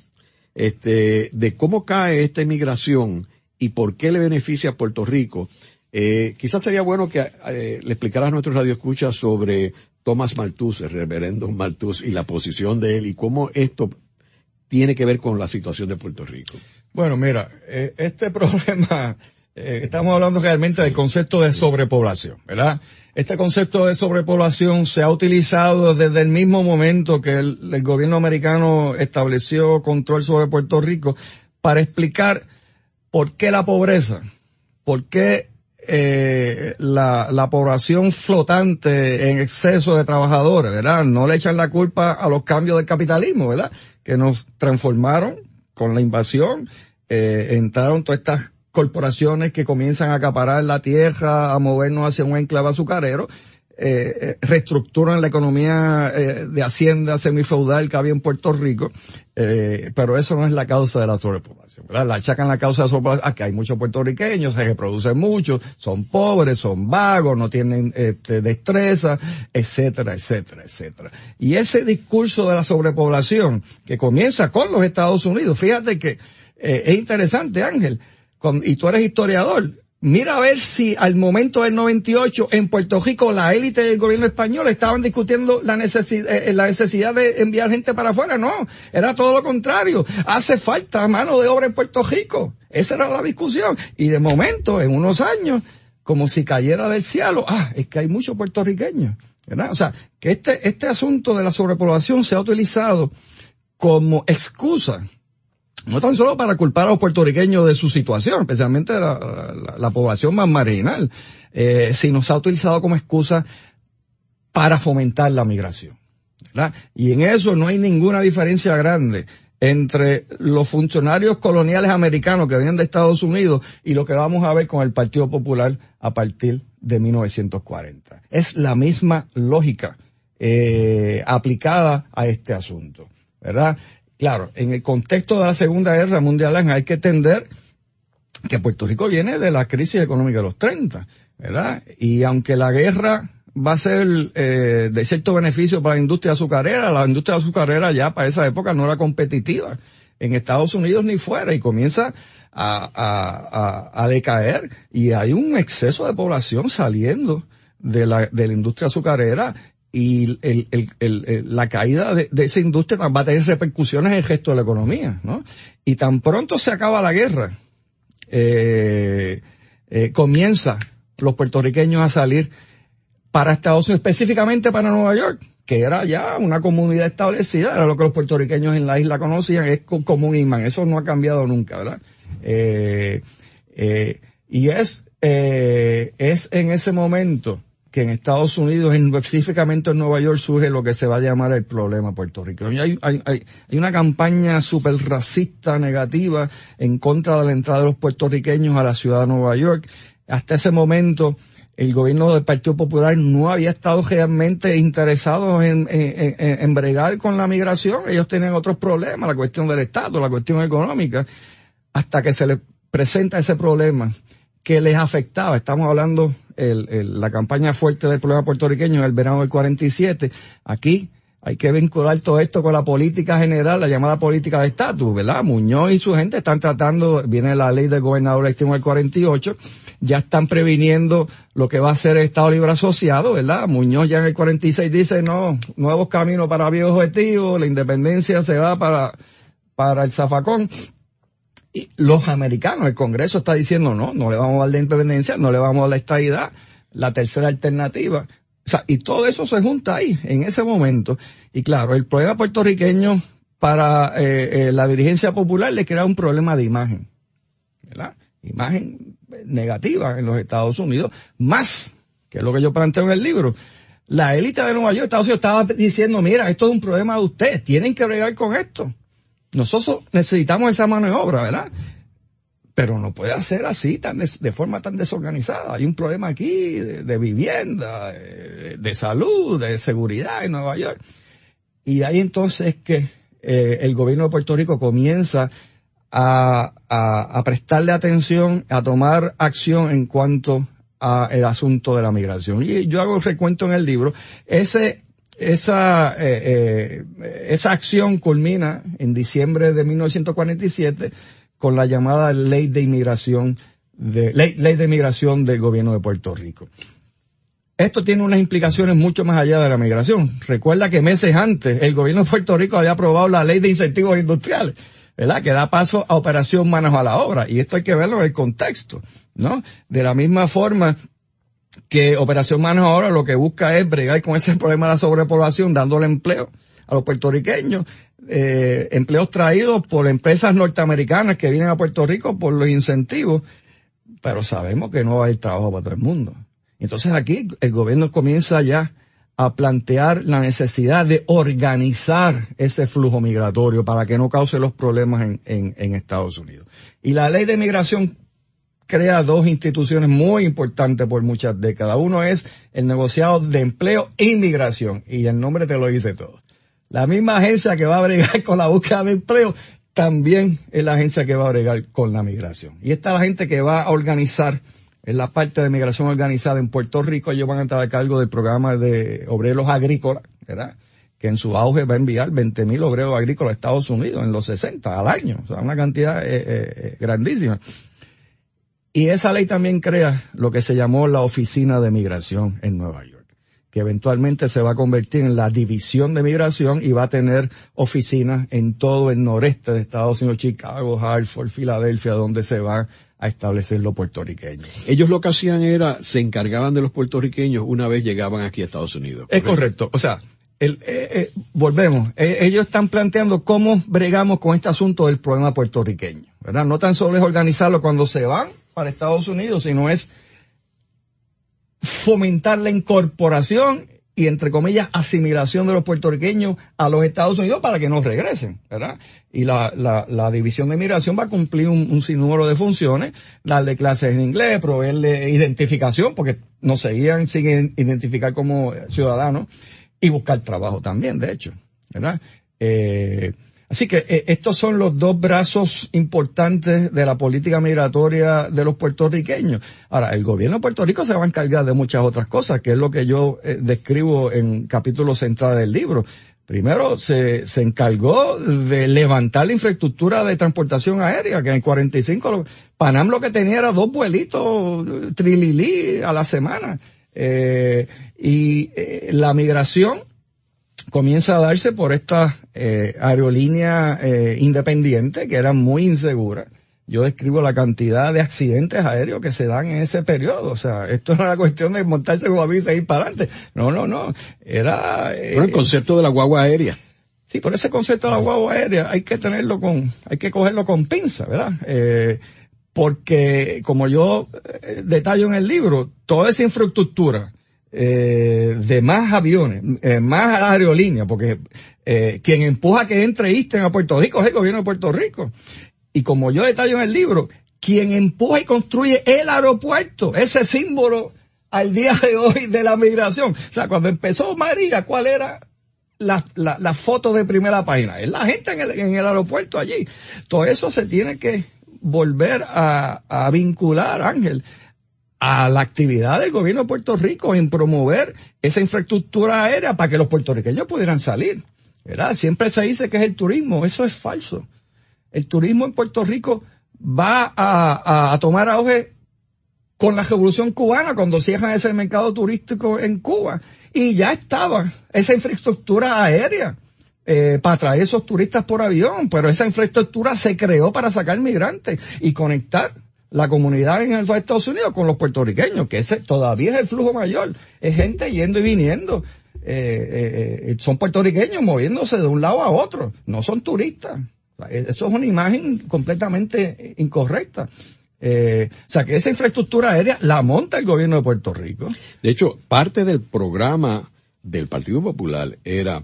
este, de cómo cae esta inmigración y por qué le beneficia a Puerto Rico. Eh, quizás sería bueno que eh, le explicaras a nuestros radioescuchas sobre Thomas Malthus, el reverendo Malthus, y la posición de él y cómo esto tiene que ver con la situación de Puerto Rico. Bueno, mira, eh, este problema, eh, estamos hablando realmente del concepto de sobrepoblación, ¿verdad? Este concepto de sobrepoblación se ha utilizado desde el mismo momento que el, gobierno americano estableció control sobre Puerto Rico para explicar por qué la pobreza, por qué eh, la, la, población flotante en exceso de trabajadores, ¿verdad? No le echan la culpa a los cambios del capitalismo, ¿verdad? Que nos transformaron con la invasión, eh, entraron todas estas corporaciones que comienzan a acaparar la tierra, a movernos hacia un enclave azucarero, eh, eh, reestructuran la economía eh, de hacienda semifeudal que había en Puerto Rico, eh, pero eso no es la causa de la sobrepoblación, ¿verdad? La achacan la causa de la sobrepoblación a que hay muchos puertorriqueños, se reproducen mucho, son pobres, son vagos, no tienen este, destreza, etcétera, etcétera, etcétera. Y ese discurso de la sobrepoblación que comienza con los Estados Unidos, fíjate que eh, es interesante, Ángel, y tú eres historiador, mira a ver si al momento del 98 en Puerto Rico la élite del gobierno español estaban discutiendo la necesidad, eh, la necesidad de enviar gente para afuera. No, era todo lo contrario. Hace falta mano de obra en Puerto Rico. Esa era la discusión. Y de momento, en unos años, como si cayera del cielo, ah, es que hay muchos puertorriqueños. ¿verdad? O sea, que este, este asunto de la sobrepoblación se ha utilizado como excusa no tan solo para culpar a los puertorriqueños de su situación, especialmente la, población más marginal, eh, sino se ha utilizado como excusa para fomentar la migración. Y en eso no hay ninguna diferencia grande entre los funcionarios coloniales americanos que vienen de Estados Unidos y lo que vamos a ver con el Partido Popular a partir de 1940. Es la misma lógica eh, aplicada a este asunto, ¿verdad? Claro, en el contexto de la Segunda Guerra Mundial hay que entender que Puerto Rico viene de la crisis económica de los 30, ¿verdad? Y aunque la guerra va a ser eh, de cierto beneficio para la industria azucarera, la industria azucarera ya para esa época no era competitiva en Estados Unidos ni fuera y comienza a, a, a, decaer y hay un exceso de población saliendo de la, de la industria azucarera y la caída de, esa industria va a tener repercusiones en el gesto de la economía, ¿no? Y tan pronto se acaba la guerra, eh, eh, comienza los puertorriqueños a salir para Estados Unidos, específicamente para Nueva York, que era ya una comunidad establecida, era lo que los puertorriqueños en la isla conocían, es como un imán, eso no ha cambiado nunca, ¿verdad? Eh, eh, y es, eh, es en ese momento que en Estados Unidos, específicamente en Nueva York, surge lo que se va a llamar el problema puertorriqueño. Hay, hay, una campaña súper racista, negativa, en contra de la entrada de los puertorriqueños a la ciudad de Nueva York. Hasta ese momento, el gobierno del Partido Popular no había estado realmente interesado en, en, en, bregar con la migración. Ellos tenían otros problemas, la cuestión del Estado, la cuestión económica, hasta que se les presenta ese problema que les afectaba. Estamos hablando el, la campaña fuerte del problema puertorriqueño en el verano del 47. Aquí hay que vincular todo esto con la política general, la llamada política de estatus, ¿verdad? Muñoz y su gente están tratando, viene la ley del gobernador en el 48, ya están previniendo lo que va a ser el Estado Libre Asociado, ¿verdad? Muñoz ya en el 46 dice, no, nuevos caminos para viejos objetivos, la independencia se va para, para el zafacón. Y los americanos, el Congreso está diciendo no, no le vamos a dar la independencia, no le vamos a dar la estabilidad, la tercera alternativa. O sea, y todo eso se junta ahí, en ese momento. Y claro, el problema puertorriqueño para eh, eh, la dirigencia popular le crea un problema de imagen. ¿Verdad? Imagen negativa en los Estados Unidos, más, que lo que yo planteo en el libro. La élite de Nueva York, Estados Unidos, estaba diciendo, mira, esto es un problema de ustedes, tienen que bregar con esto. Nosotros necesitamos esa mano de obra, ¿verdad? Pero no puede ser así, tan de, forma tan desorganizada. Hay un problema aquí de, vivienda, de, salud, de seguridad en Nueva York. Y ahí entonces que eh, el gobierno de Puerto Rico comienza a, a, prestarle atención, a tomar acción en cuanto al asunto de la migración. Y yo hago el recuento en el libro. Ese esa, eh, eh, esa acción culmina en diciembre de 1947 con la llamada ley de inmigración de, ley, ley de inmigración del gobierno de Puerto Rico. Esto tiene unas implicaciones mucho más allá de la migración. Recuerda que meses antes el gobierno de Puerto Rico había aprobado la ley de incentivos industriales, ¿verdad? Que da paso a operación manos a la obra. Y esto hay que verlo en el contexto, ¿no? De la misma forma que Operación Manos ahora lo que busca es bregar con ese problema de la sobrepoblación, dándole empleo a los puertorriqueños, eh, empleos traídos por empresas norteamericanas que vienen a Puerto Rico por los incentivos, pero sabemos que no va a haber trabajo para todo el mundo. Entonces aquí el gobierno comienza ya a plantear la necesidad de organizar ese flujo migratorio para que no cause los problemas en, en, en Estados Unidos. Y la ley de migración crea dos instituciones muy importantes por muchas décadas. Uno es el negociado de empleo e inmigración, y el nombre te lo dice todo. La misma agencia que va a bregar con la búsqueda de empleo también es la agencia que va a bregar con la migración. Y esta es la gente que va a organizar en la parte de migración organizada en Puerto Rico. Ellos van a estar a cargo del programa de obreros agrícolas, ¿verdad? que en su auge va a enviar 20.000 obreros agrícolas a Estados Unidos en los 60 al año. O sea, una cantidad eh, eh, eh grandísima. Y esa ley también crea lo que se llamó la Oficina de Migración en Nueva York, que eventualmente se va a convertir en la División de Migración y va a tener oficinas en todo el noreste de Estados Unidos, Chicago, Hartford, Filadelfia, donde se va a establecer los puertorriqueños. Ellos lo que hacían era, se encargaban de los puertorriqueños una vez llegaban aquí a Estados Unidos. Es correcto. O sea, el, eh, eh, volvemos, eh, ellos están planteando cómo bregamos con este asunto del problema puertorriqueño, ¿verdad? No tan solo es organizarlo cuando se van para Estados Unidos, sino es fomentar la incorporación y entre comillas asimilación de los puertorriqueños a los Estados Unidos para que no regresen, ¿verdad? Y la, división de inmigración va a cumplir un, un, sinnúmero de funciones, darle clases en inglés, proveerle identificación, porque nos seguían sin identificar como ciudadanos, y buscar trabajo también, de hecho, ¿verdad? Eh, así que eh, estos son los dos brazos importantes de la política migratoria de los puertorriqueños. Ahora, el gobierno de Puerto Rico se va a encargar de muchas otras cosas, que es lo que yo eh, describo en capítulo central del libro. Primero, se, se encargó de levantar la infraestructura de transportación aérea, que en el 45 Panam lo que tenía era dos vuelitos trililí a la semana. Eh, y eh, la migración comienza a darse por estas eh, aerolíneas eh, independientes que eran muy inseguras. Yo describo la cantidad de accidentes aéreos que se dan en ese periodo. O sea, esto no era cuestión de montarse con avisa e ir para adelante. No, no, no. Era... Eh, el concepto de la guagua aérea. Sí, por ese concepto de la guagua aérea hay que tenerlo con, hay que cogerlo con pinza, ¿verdad? Eh, porque como yo eh, detallo en el libro, toda esa infraestructura eh, de más aviones, eh, más aerolíneas, porque eh, quien empuja que entre Eastern a Puerto Rico es el gobierno de Puerto Rico. Y como yo detallo en el libro, quien empuja y construye el aeropuerto, ese símbolo al día de hoy de la migración. O sea, cuando empezó María, ¿cuál era la, la, la foto de primera página? Es la gente en el, en el aeropuerto allí. Todo eso se tiene que volver a, a vincular, Ángel, a la actividad del gobierno de Puerto Rico en promover esa infraestructura aérea para que los puertorriqueños pudieran salir. ¿verdad? Siempre se dice que es el turismo, eso es falso. El turismo en Puerto Rico va a, a, tomar auge con la revolución cubana cuando cierran ese mercado turístico en Cuba. Y ya estaba esa infraestructura aérea eh, para traer esos turistas por avión, pero esa infraestructura se creó para sacar migrantes y conectar la comunidad en los Estados Unidos con los puertorriqueños, que ese todavía es el flujo mayor, es gente yendo y viniendo, eh, eh, son puertorriqueños moviéndose de un lado a otro, no son turistas. Eso es una imagen completamente incorrecta. Eh, o sea, que esa infraestructura aérea la monta el gobierno de Puerto Rico. De hecho, parte del programa del Partido Popular era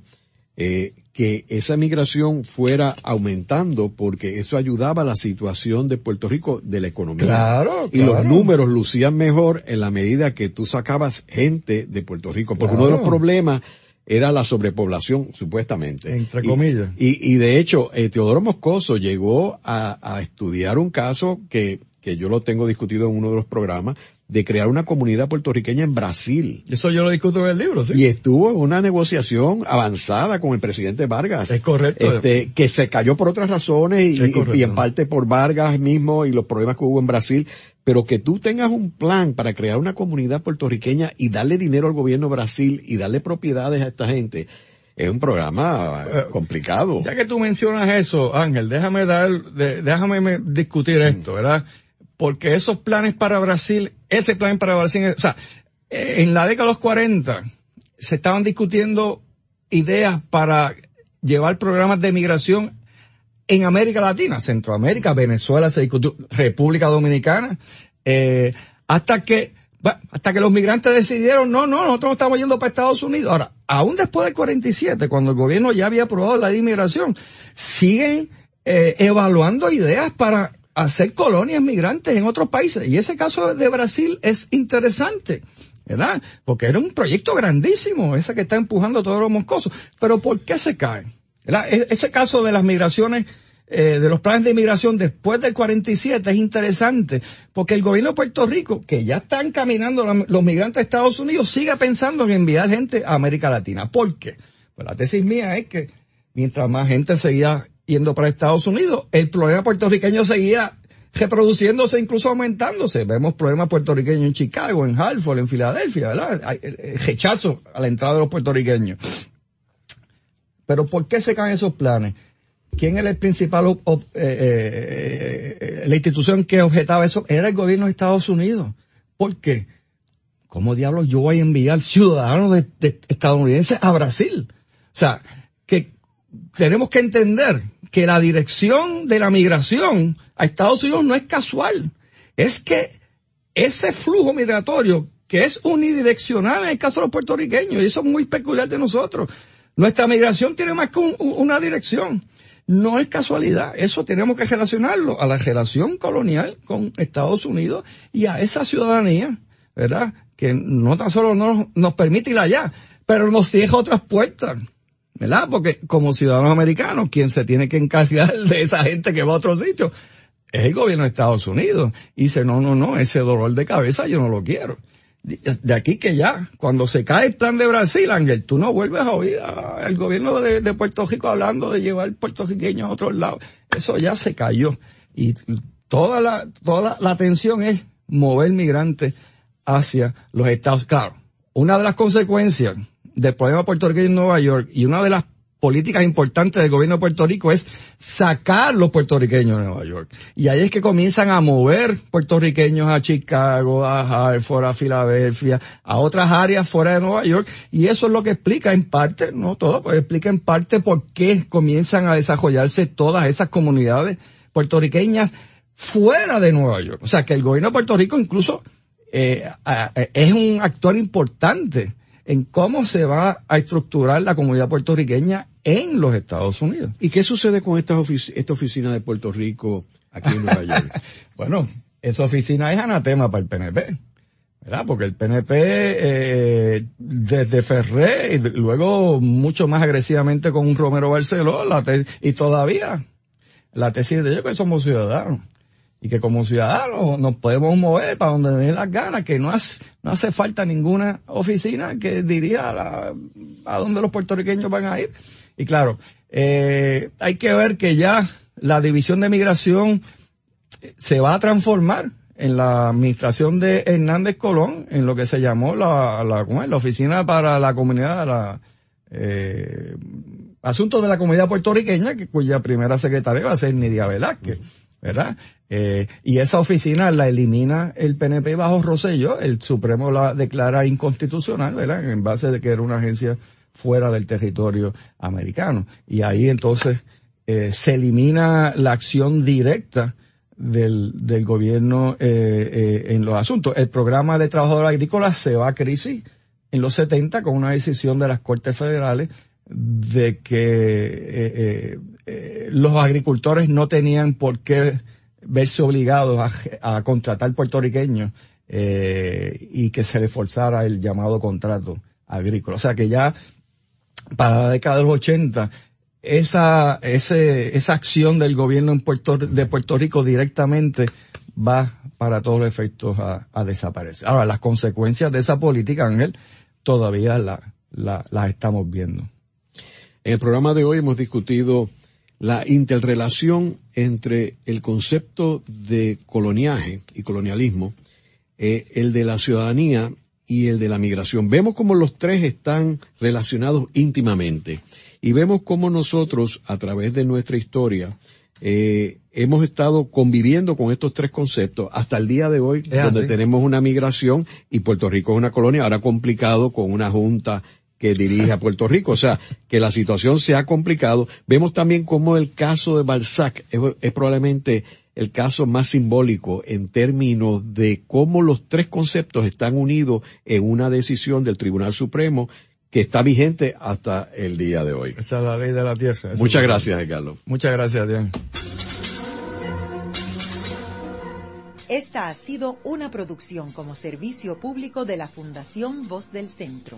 eh, que esa migración fuera aumentando porque eso ayudaba a la situación de Puerto Rico de la economía. Claro, y claro. los números lucían mejor en la medida que tú sacabas gente de Puerto Rico. Porque Claro. uno de los problemas era la sobrepoblación, supuestamente. Entre Y- comillas. Y, y de hecho, eh, Teodoro Moscoso llegó a, a estudiar un caso que, que yo lo tengo discutido en uno de los programas, de crear una comunidad puertorriqueña en Brasil. Eso yo lo discuto en el libro, sí. Y estuvo en una negociación avanzada con el presidente Vargas. Es correcto. Este, que se cayó por otras razones y, Es correcto. y en parte por Vargas mismo y los problemas que hubo en Brasil. Pero que tú tengas un plan para crear una comunidad puertorriqueña y darle dinero al gobierno de Brasil y darle propiedades a esta gente, es un programa eh, complicado. Ya que tú mencionas eso, Ángel, déjame dar, déjame me- discutir esto, ¿verdad? Porque esos planes para Brasil, ese plan para Brasil, o sea, en la década de los 40 se estaban discutiendo ideas para llevar programas de migración en América Latina, Centroamérica, Venezuela se discutió, República Dominicana, eh, hasta que, hasta que los migrantes decidieron, no, no, nosotros no estamos yendo para Estados Unidos. Ahora, aún después del 47, cuando el gobierno ya había aprobado la de inmigración, siguen eh, evaluando ideas para hacer colonias migrantes en otros países. Y ese caso de Brasil es interesante. ¿Verdad? Porque era un proyecto grandísimo, ese que está empujando todos los moscosos. Pero ¿por qué se cae? ¿Verdad? E- Ese caso de las migraciones, eh, de los planes de inmigración después del 47 es interesante, porque el gobierno de Puerto Rico, que ya están caminando los migrantes a Estados Unidos, sigue pensando en enviar gente a América Latina. ¿Por qué? Pues la tesis mía es que mientras más gente seguía yendo para Estados Unidos, el problema puertorriqueño seguía reproduciéndose, incluso aumentándose. Vemos problemas puertorriqueños en Chicago, en Hartford, en Filadelfia, ¿verdad? Hay el- el rechazo a la entrada de los puertorriqueños. Pero ¿por qué se caen esos planes? ¿Quién era el principal, eh, eh, eh, la institución que objetaba eso? Era el gobierno de Estados Unidos. ¿Por qué? ¿Cómo diablos yo voy a enviar ciudadanos de, de estadounidenses a Brasil? sea, que tenemos que entender que la dirección de la migración a Estados Unidos no es casual. Es que ese flujo migratorio que es unidireccional en el caso de los puertorriqueños, y eso es muy peculiar de nosotros. Nuestra migración tiene más que una dirección. No es casualidad. Eso tenemos que relacionarlo a la relación colonial con Estados Unidos y a esa ciudadanía, ¿verdad? Que no tan solo nos, nos permite ir allá, pero nos cierra otras puertas. ¿Verdad? Porque como ciudadanos americanos, quien se tiene que encargar de esa gente que va a otro sitio es el gobierno de Estados Unidos. Y dice, no, no, no, ese dolor de cabeza yo no lo quiero de aquí que ya, cuando se cae el de Brasil, Ángel, tú no vuelves a oír al gobierno de, Puerto Rico hablando de llevar puertorriqueños a otros lados. Eso ya se cayó. Y toda la, toda la atención es mover migrantes hacia los Estados. Claro, una de las consecuencias del problema puertorriqueño en Nueva York y una de las políticas importantes del gobierno de Puerto Rico es sacar los puertorriqueños de Nueva York. Y ahí es que comienzan a mover puertorriqueños a Chicago, a Hartford, a Filadelfia, a otras áreas fuera de Nueva York. Y eso es lo que explica en parte, no todo, pero explica en parte por qué comienzan a desarrollarse todas esas comunidades puertorriqueñas fuera de Nueva York. O sea que el gobierno de Puerto Rico incluso eh, es un actor importante en cómo se va a estructurar la comunidad puertorriqueña en los Estados Unidos. ¿Y qué sucede con esta, esta oficina de Puerto Rico aquí en Nueva York? bueno, esa oficina es anatema para el PNP. ¿verdad? Porque el PNP, eh, desde Ferré y luego mucho más agresivamente con un Romero Barceló, la y todavía la tesis de ellos que somos ciudadanos y que como ciudadanos nos podemos mover para donde den las ganas, que no hace, no hace falta ninguna oficina que diría a, a dónde los puertorriqueños van a ir. Y claro, eh, hay que ver que ya la división de migración se va a transformar en la administración de Hernández Colón, en lo que se llamó la, la, ¿cómo es? la Oficina para la Comunidad, la, eh, Asuntos de la Comunidad Puertorriqueña, que, cuya primera secretaria va a ser Nidia Velázquez, ¿verdad? Eh, y esa oficina la elimina el PNP bajo Rosselló, el Supremo la declara inconstitucional, ¿verdad? En base de que era una agencia fuera del territorio americano. Y ahí entonces eh, se elimina la acción directa del, del gobierno eh, eh, en los asuntos. El programa de trabajadores agrícolas se va a crisis en los 70 con una decisión de las Cortes Federales de que eh, los agricultores no tenían por qué verse obligados a, contratar puertorriqueños eh, y que se le forzara el llamado contrato agrícola. O sea que ya para la década de los 80 esa, ese, esa acción del gobierno en Puerto, de Puerto Rico directamente va para todos los efectos a, a desaparecer. Ahora, las consecuencias de esa política, Ángel, todavía la, la, las estamos viendo. En el programa de hoy hemos discutido la interrelación entre el concepto de coloniaje y colonialismo, eh, el de la ciudadanía y el de la migración. Vemos cómo los tres están relacionados íntimamente y vemos cómo nosotros, a través de nuestra historia, eh, hemos estado conviviendo con estos tres conceptos hasta el día de hoy, donde tenemos una migración y Puerto Rico es una colonia, ahora complicado con una junta que dirige a Puerto Rico. O sea, que la situación se ha complicado. Vemos también cómo el caso de Balzac es, probablemente el caso más simbólico en términos de cómo los tres conceptos están unidos en una decisión del Tribunal Supremo que está vigente hasta el día de hoy. Esa es la ley de la tierra. Muchas gracias, Carlos. Muchas gracias, Diane. Esta ha sido una producción como servicio público de la Fundación Voz del Centro.